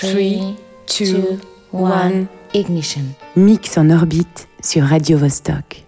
3, 2, 1, ignition. Mix en orbite sur Radio Vostok.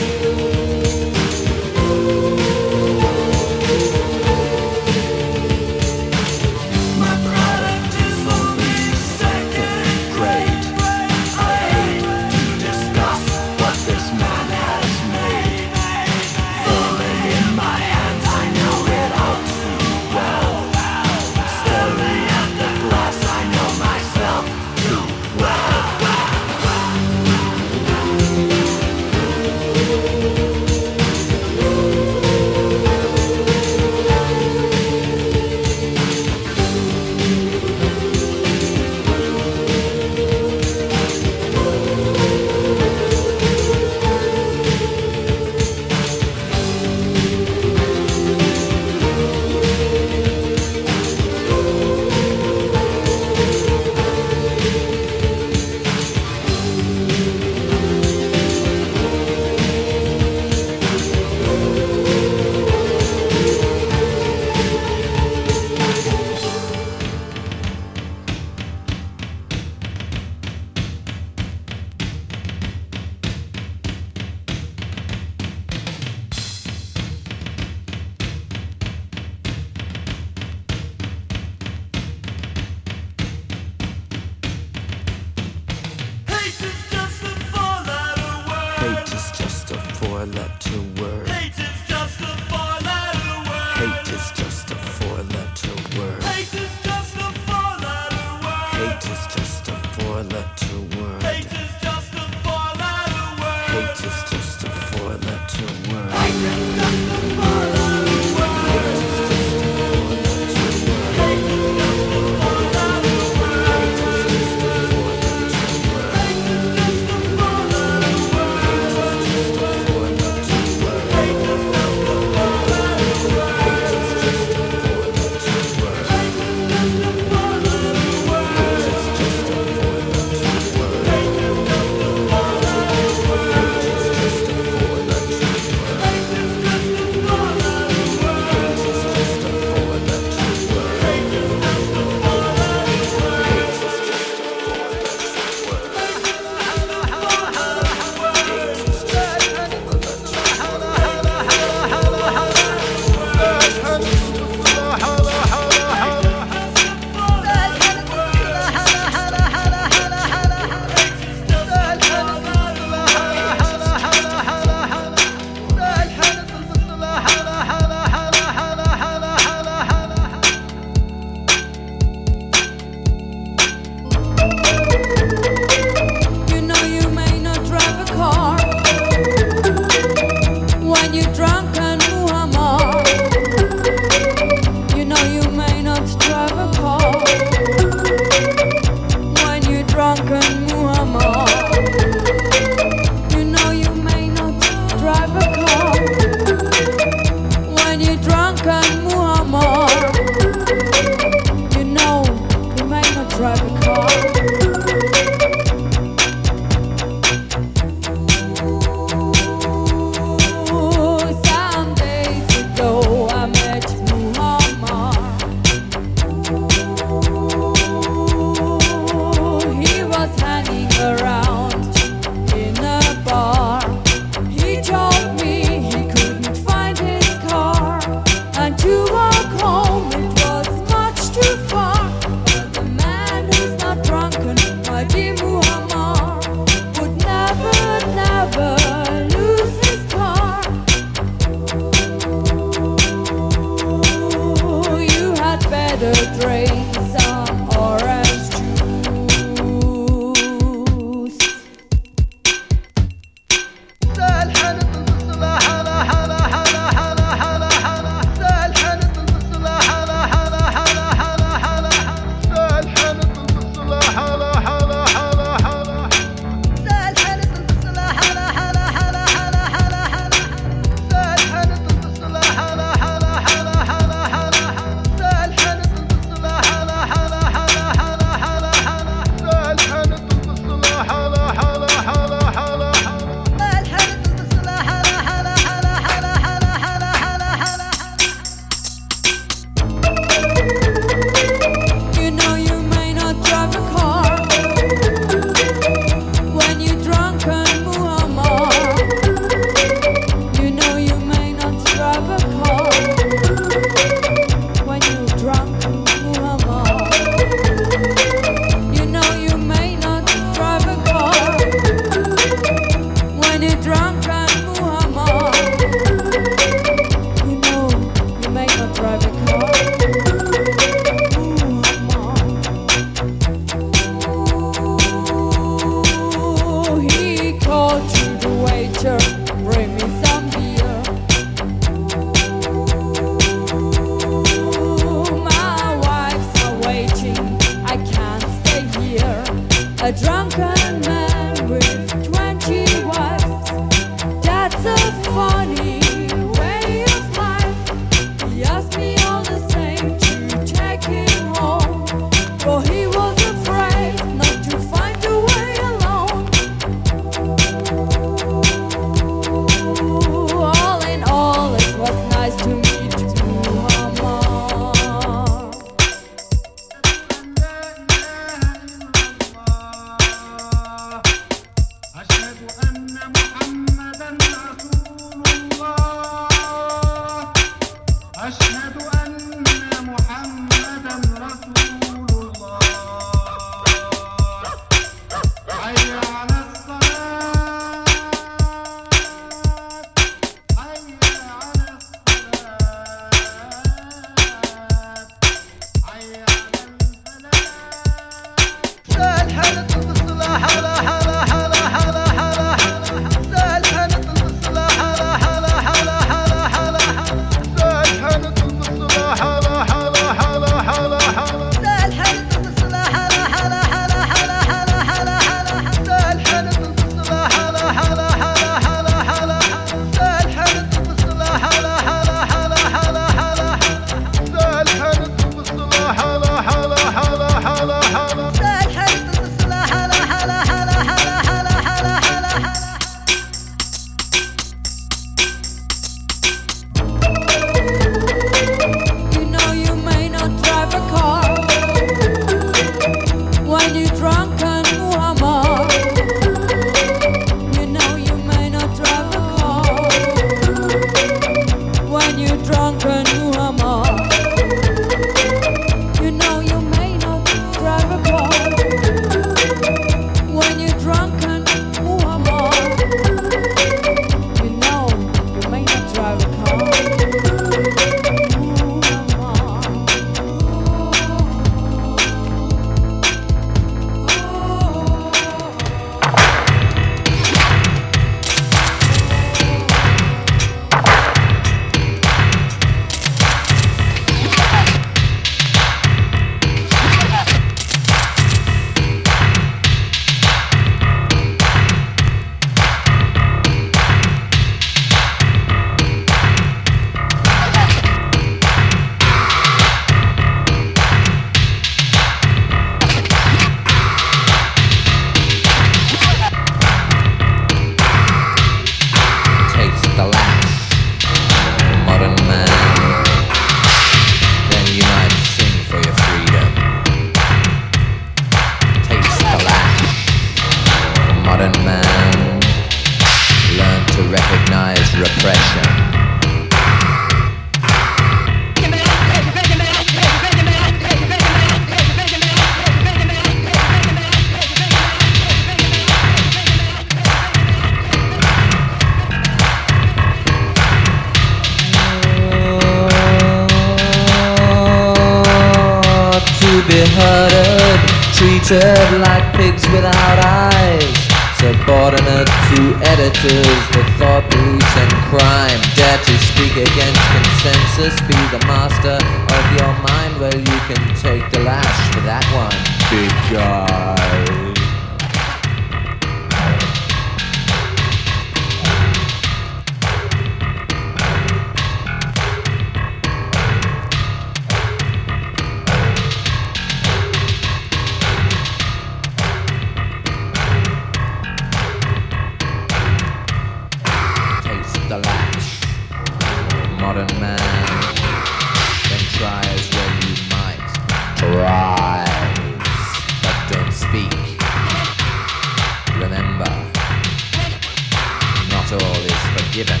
not all is forgiven.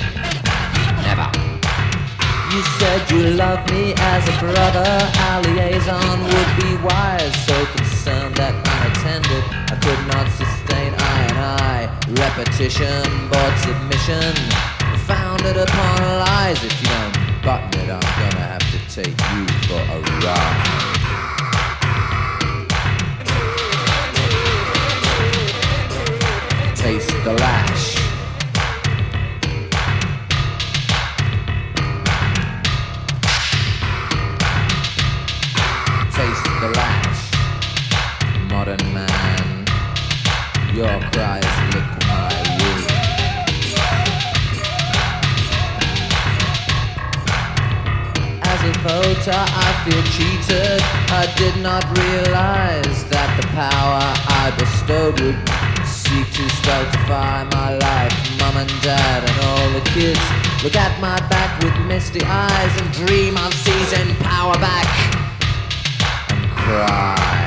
Never. You said you loved me as a brother. Our liaison would be wise. So concerned that unattended, I could not sustain eye and eye. Repetition, bought submission. Founded upon lies. If you don't button it, I'm gonna have to take you for a ride. taste the lash. Your cries lick my wound. As a voter, I feel cheated. I did not realize that the power I bestowed would seek to stultify my life. Mom and dad and all the kids look at my back with misty eyes and dream of seizing power back and cry.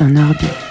En orbite.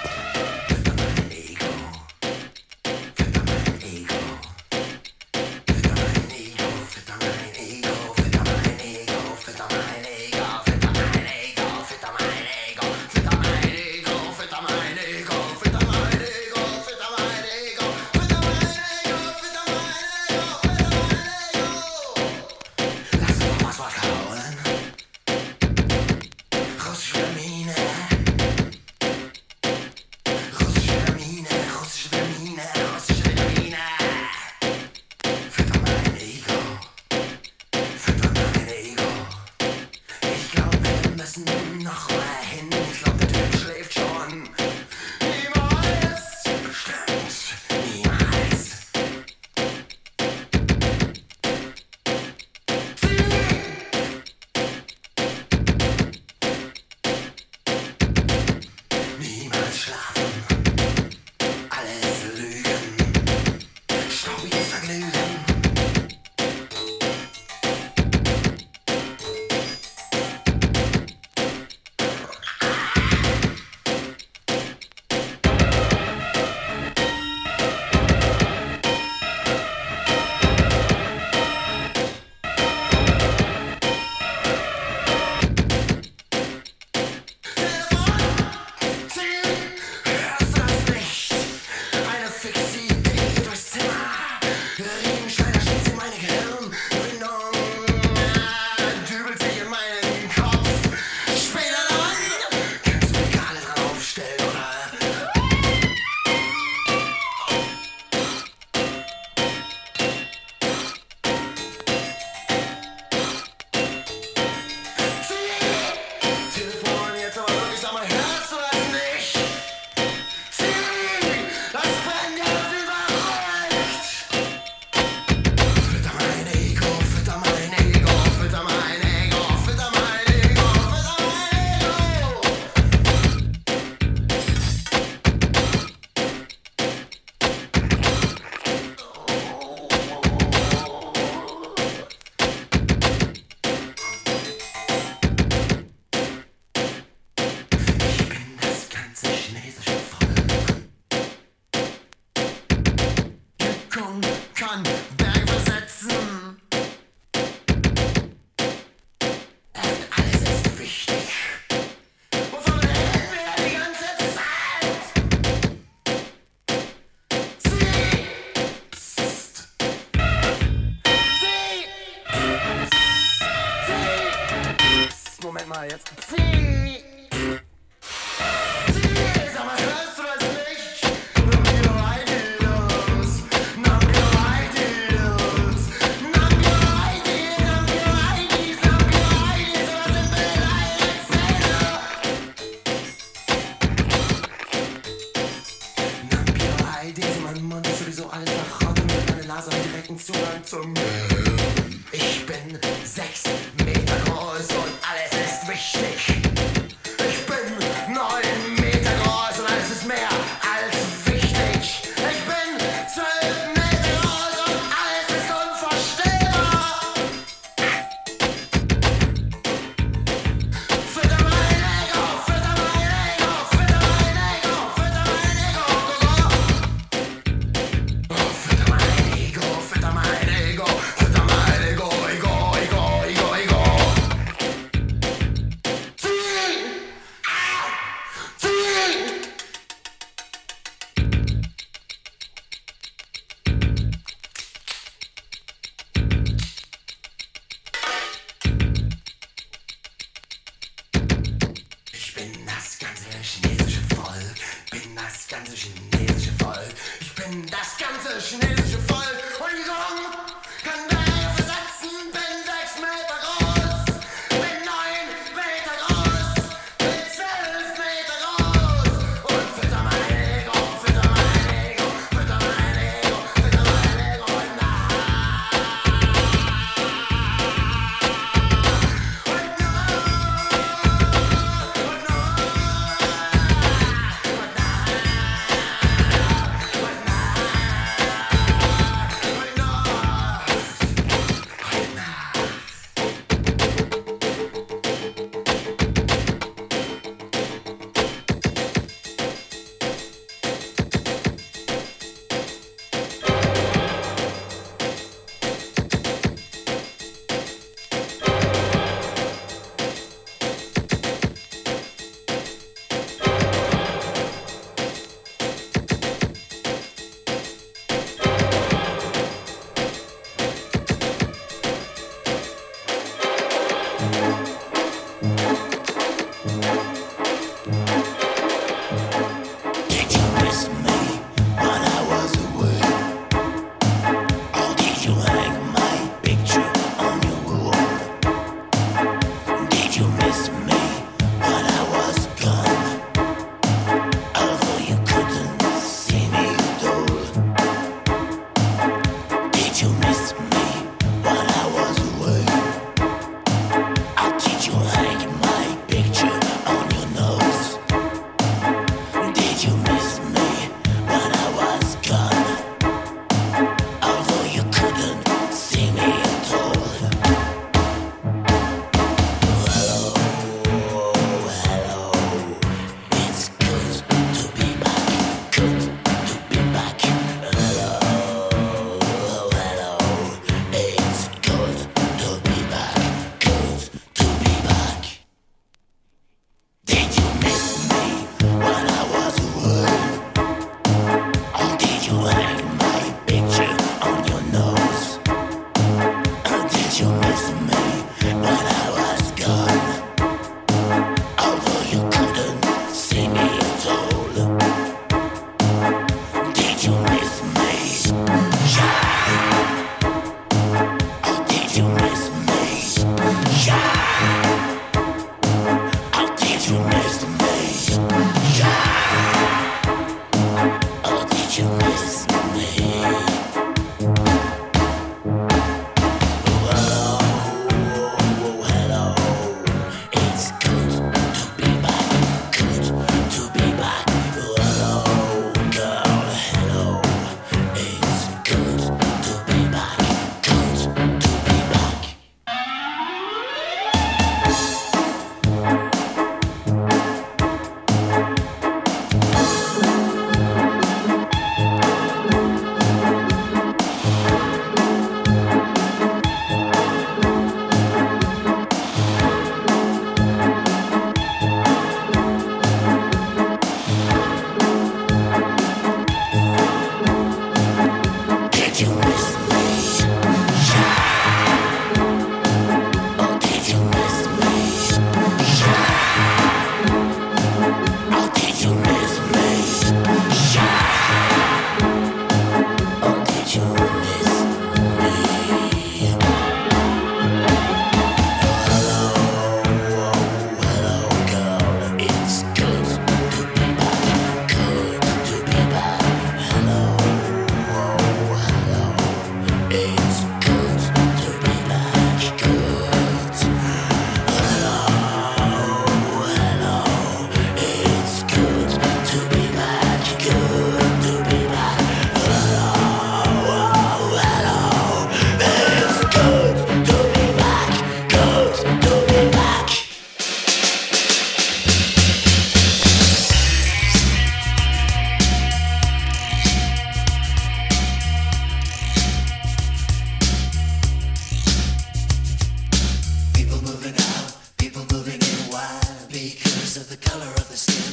Control, the color of the moon,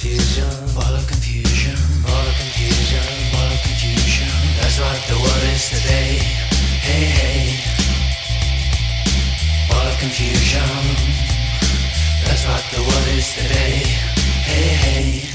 confusion, ball of confusion, ball of confusion, ball of confusion. That's what the world is today. Hey, hey. Ball of confusion. That's what the world is today. Hey, hey.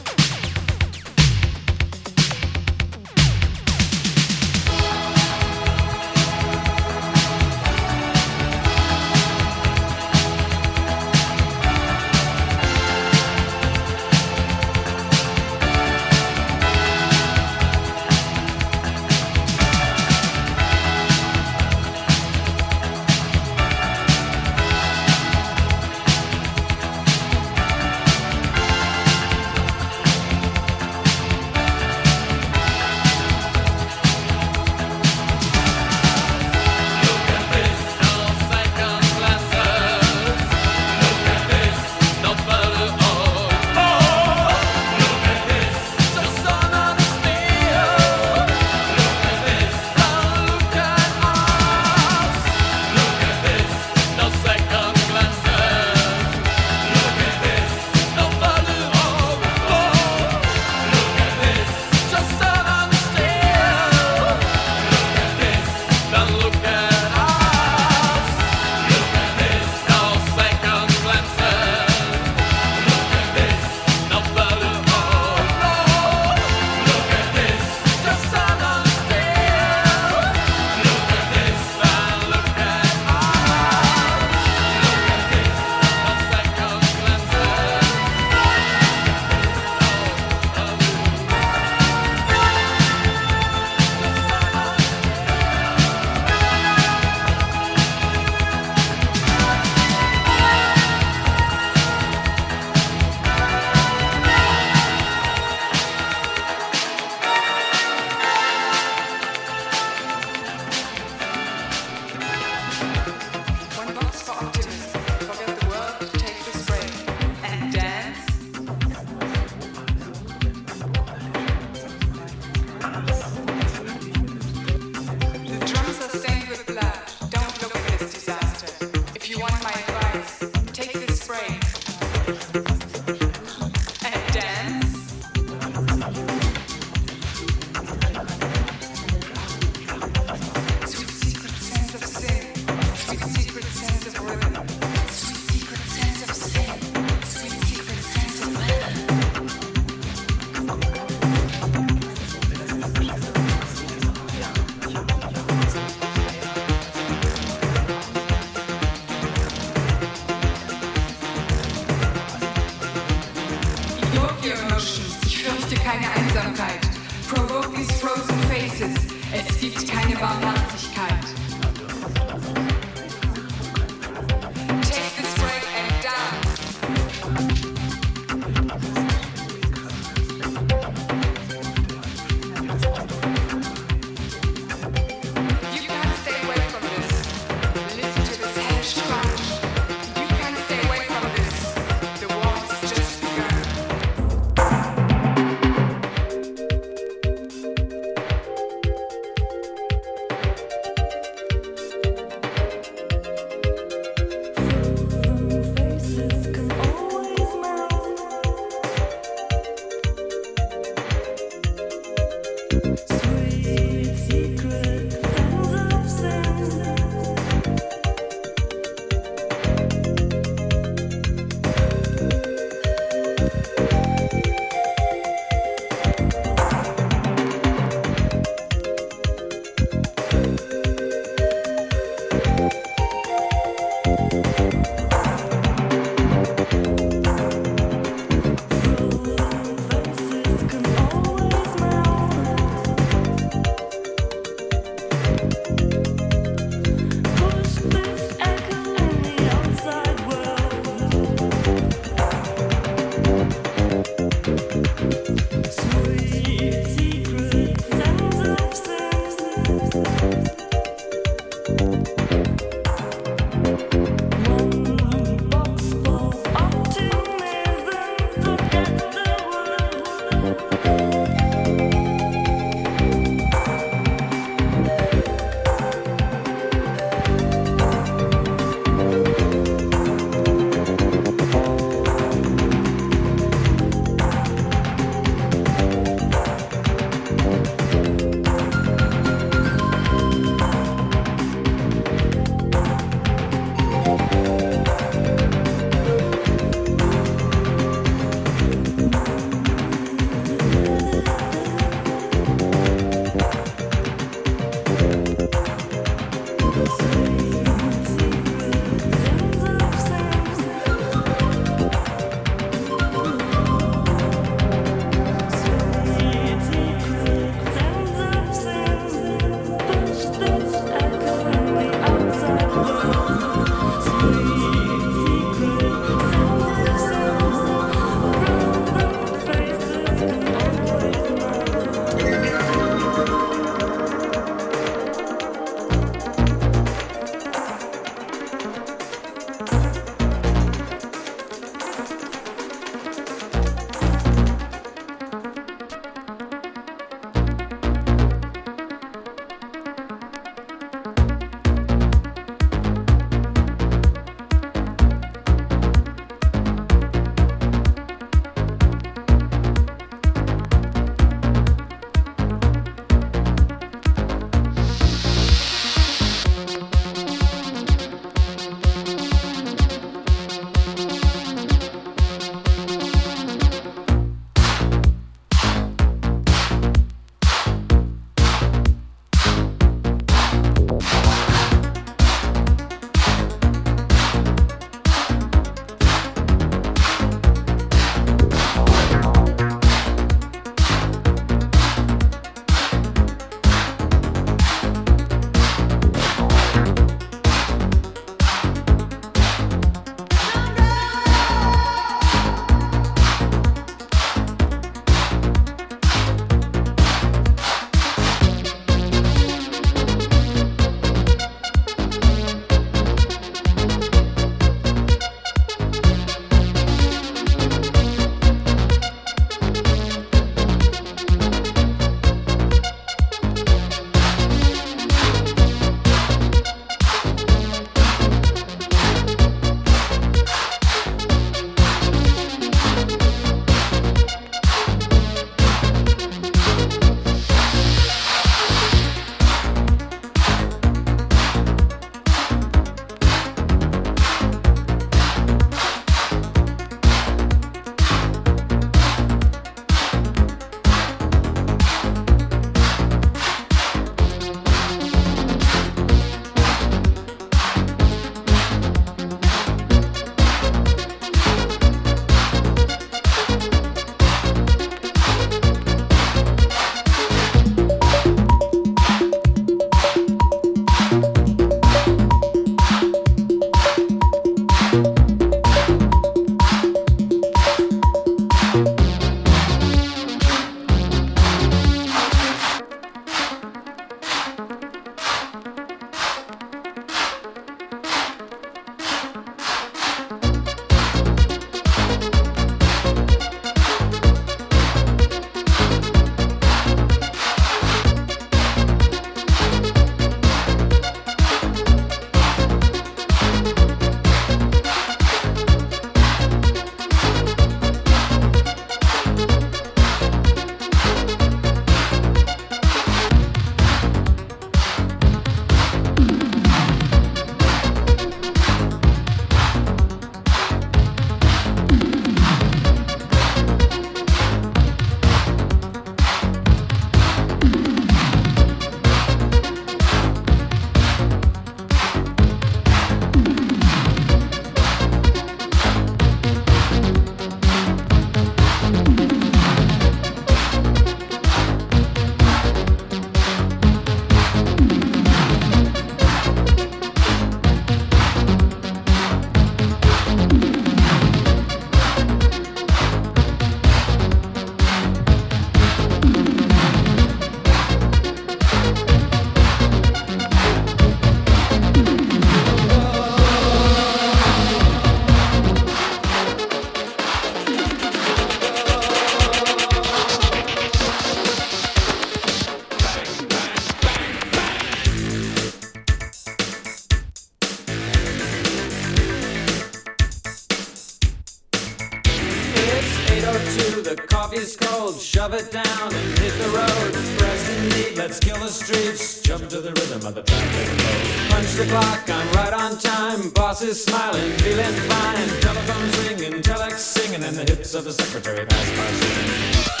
Shove it down and hit the road. Pressed in need, let's kill the streets. Jump to the rhythm of the traffic flow. Punch the clock, I'm right on time. Boss is smiling, feeling fine. Telephone's ringing, telex singing, and the hips of the secretary pass by singing.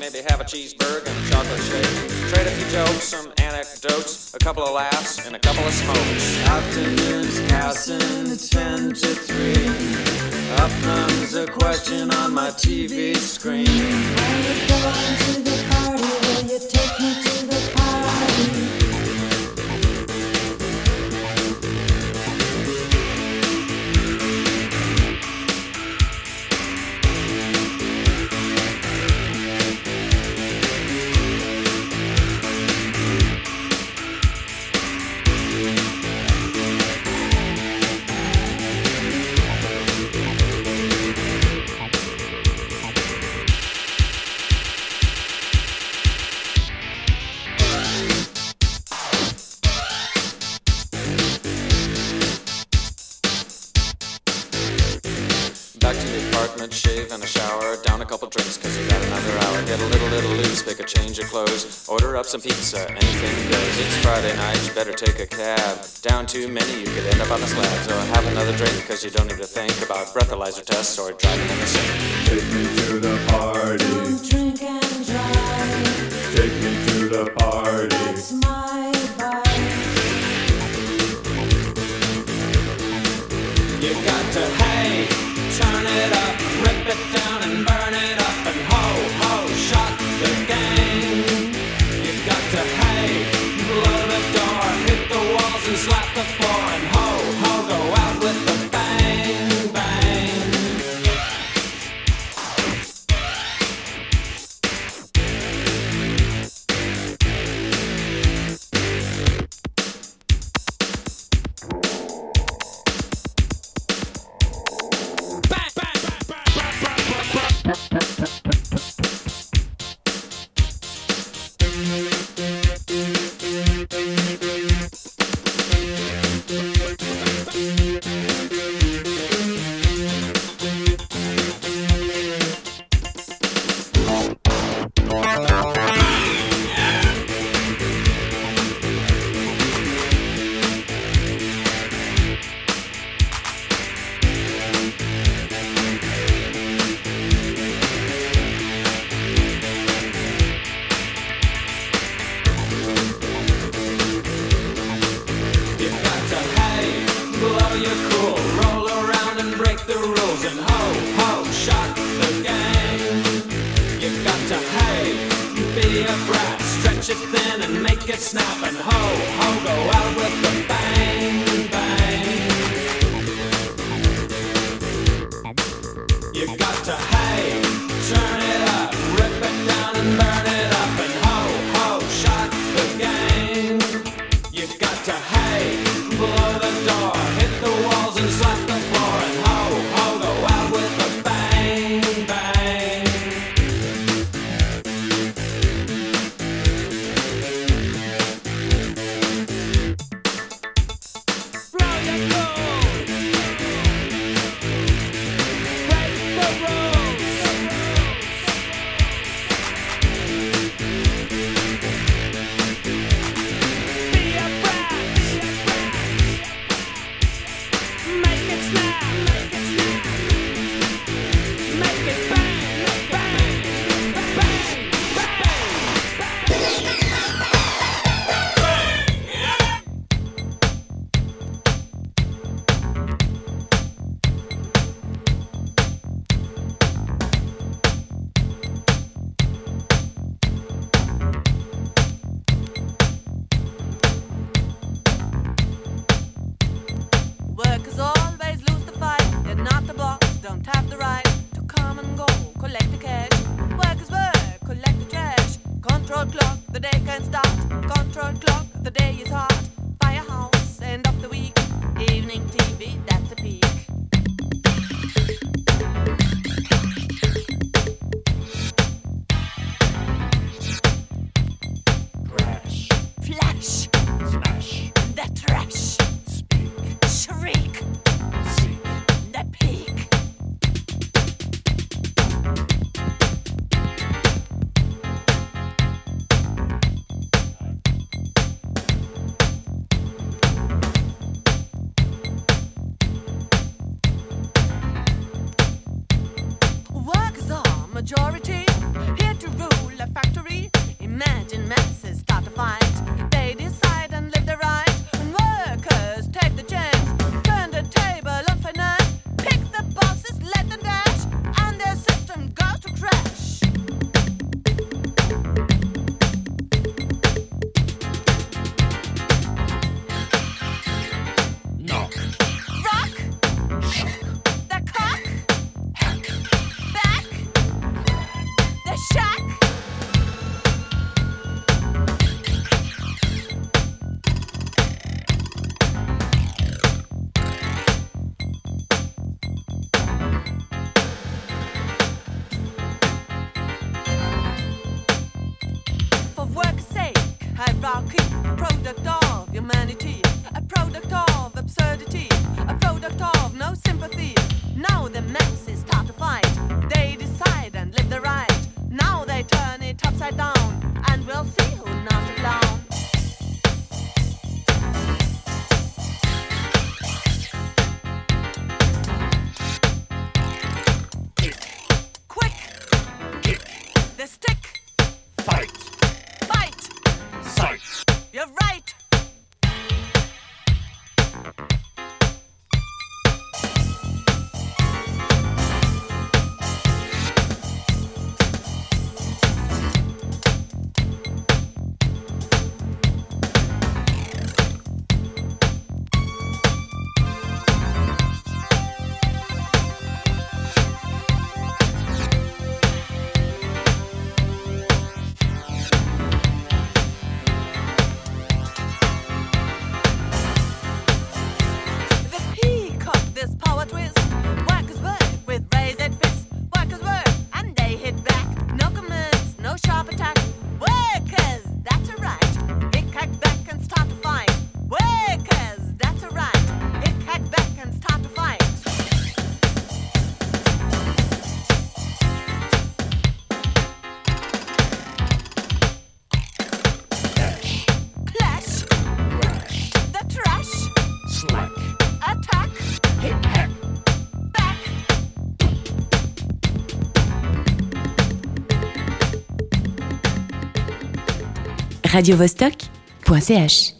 Maybe have a cheeseburger and a chocolate shake. Trade a few jokes, some anecdotes, a couple of laughs, and a couple of smokes. Afternoons passing 10 to 3. Up comes a question on my TV screen. Are you going to the party? Will you take me to little loose, pick a change of clothes. Order up some pizza, anything goes. It's Friday night, you better take a cab. Down too many, you could end up on the slab. So have another drink cause you don't need to think about breathalyzer tests or driving in the sink. Take me to the party. Don't drink and drive. Take me to the party. That's my advice. You got to, hey, turn it up, rip it down radiovostok.ch